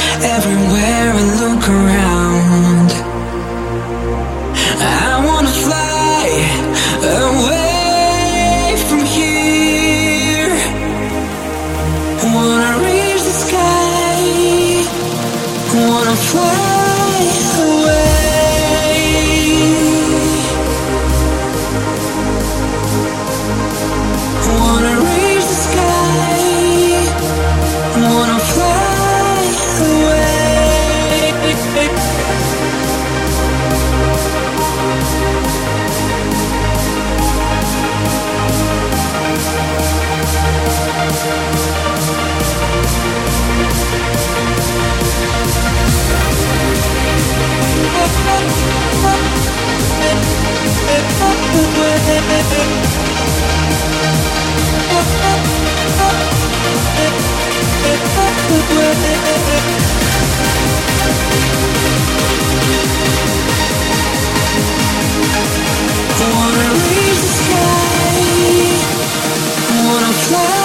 everywhere I look around. smile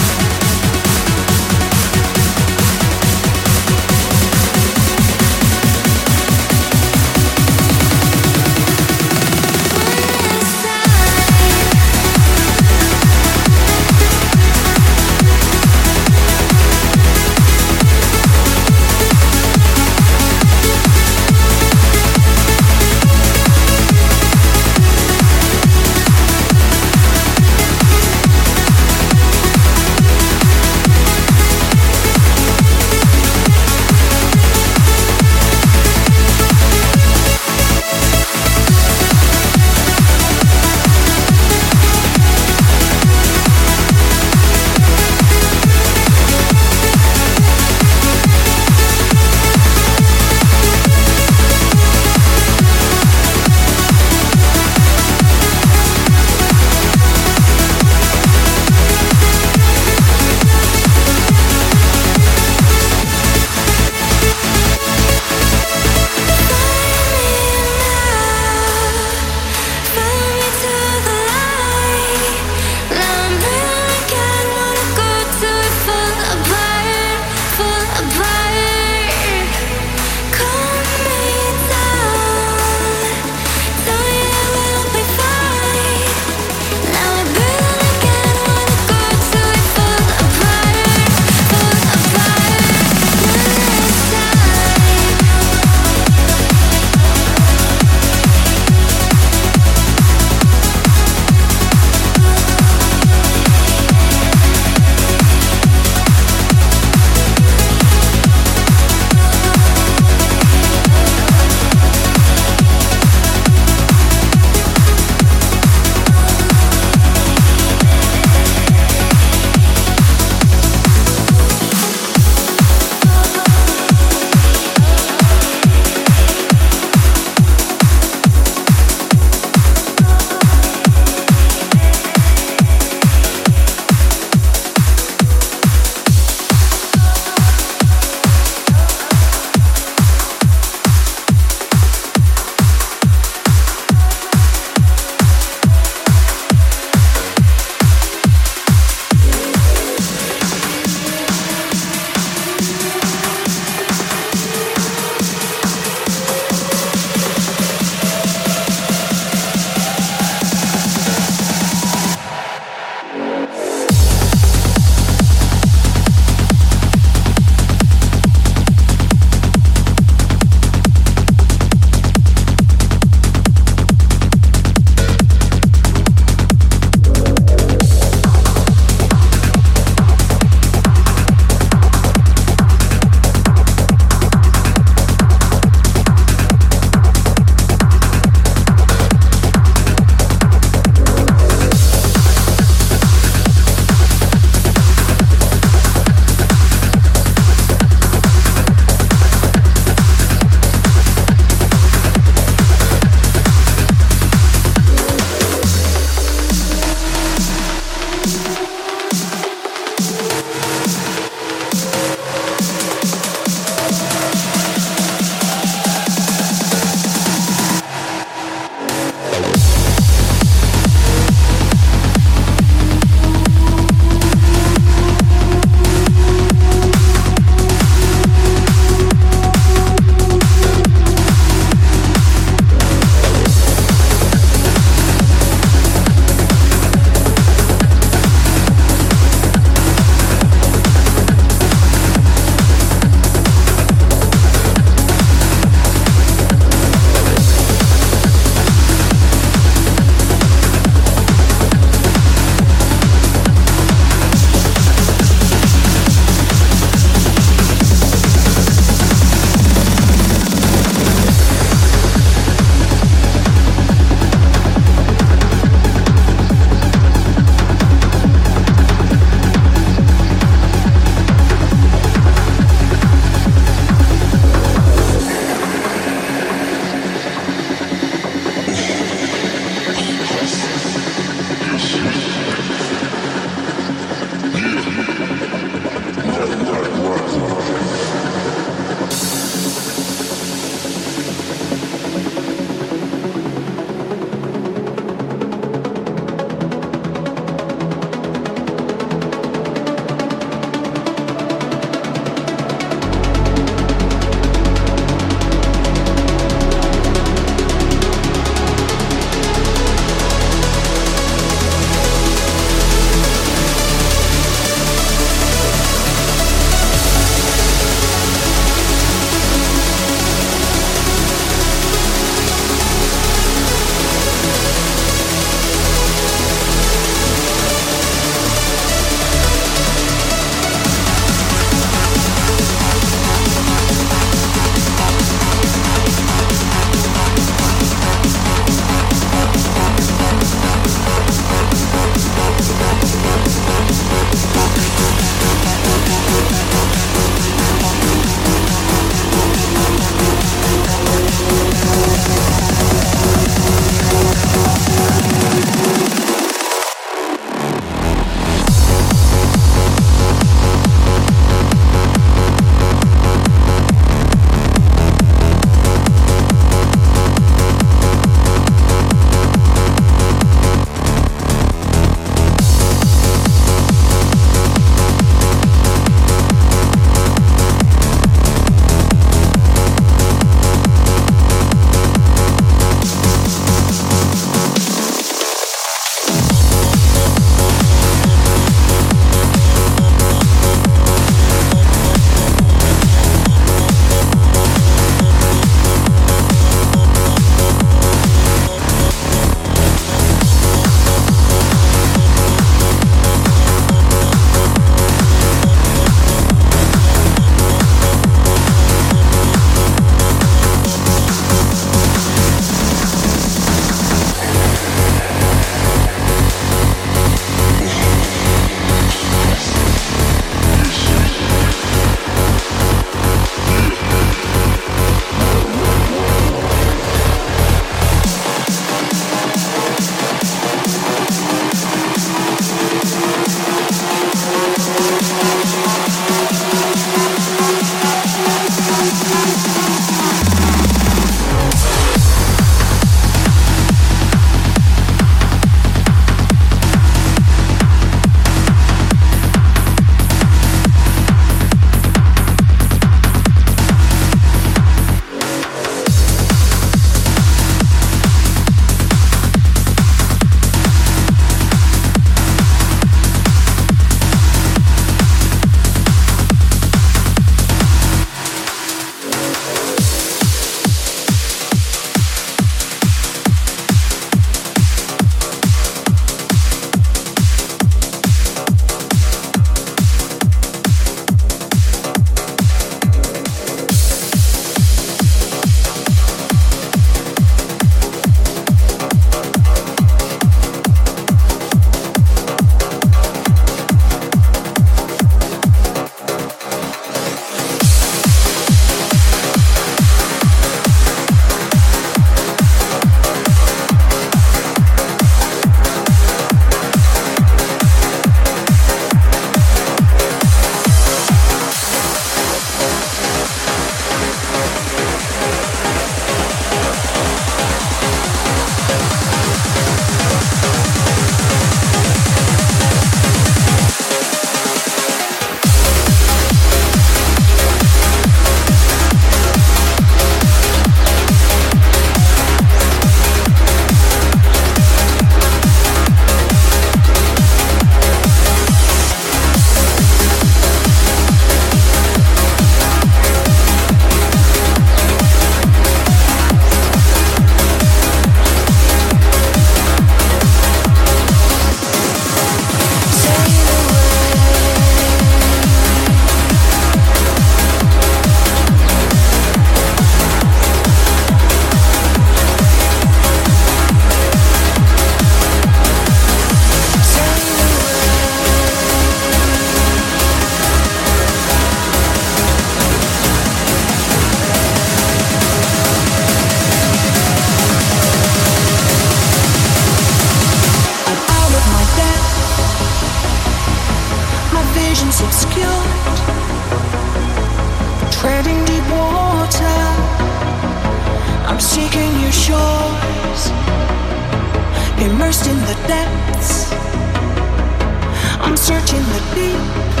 searching the deep.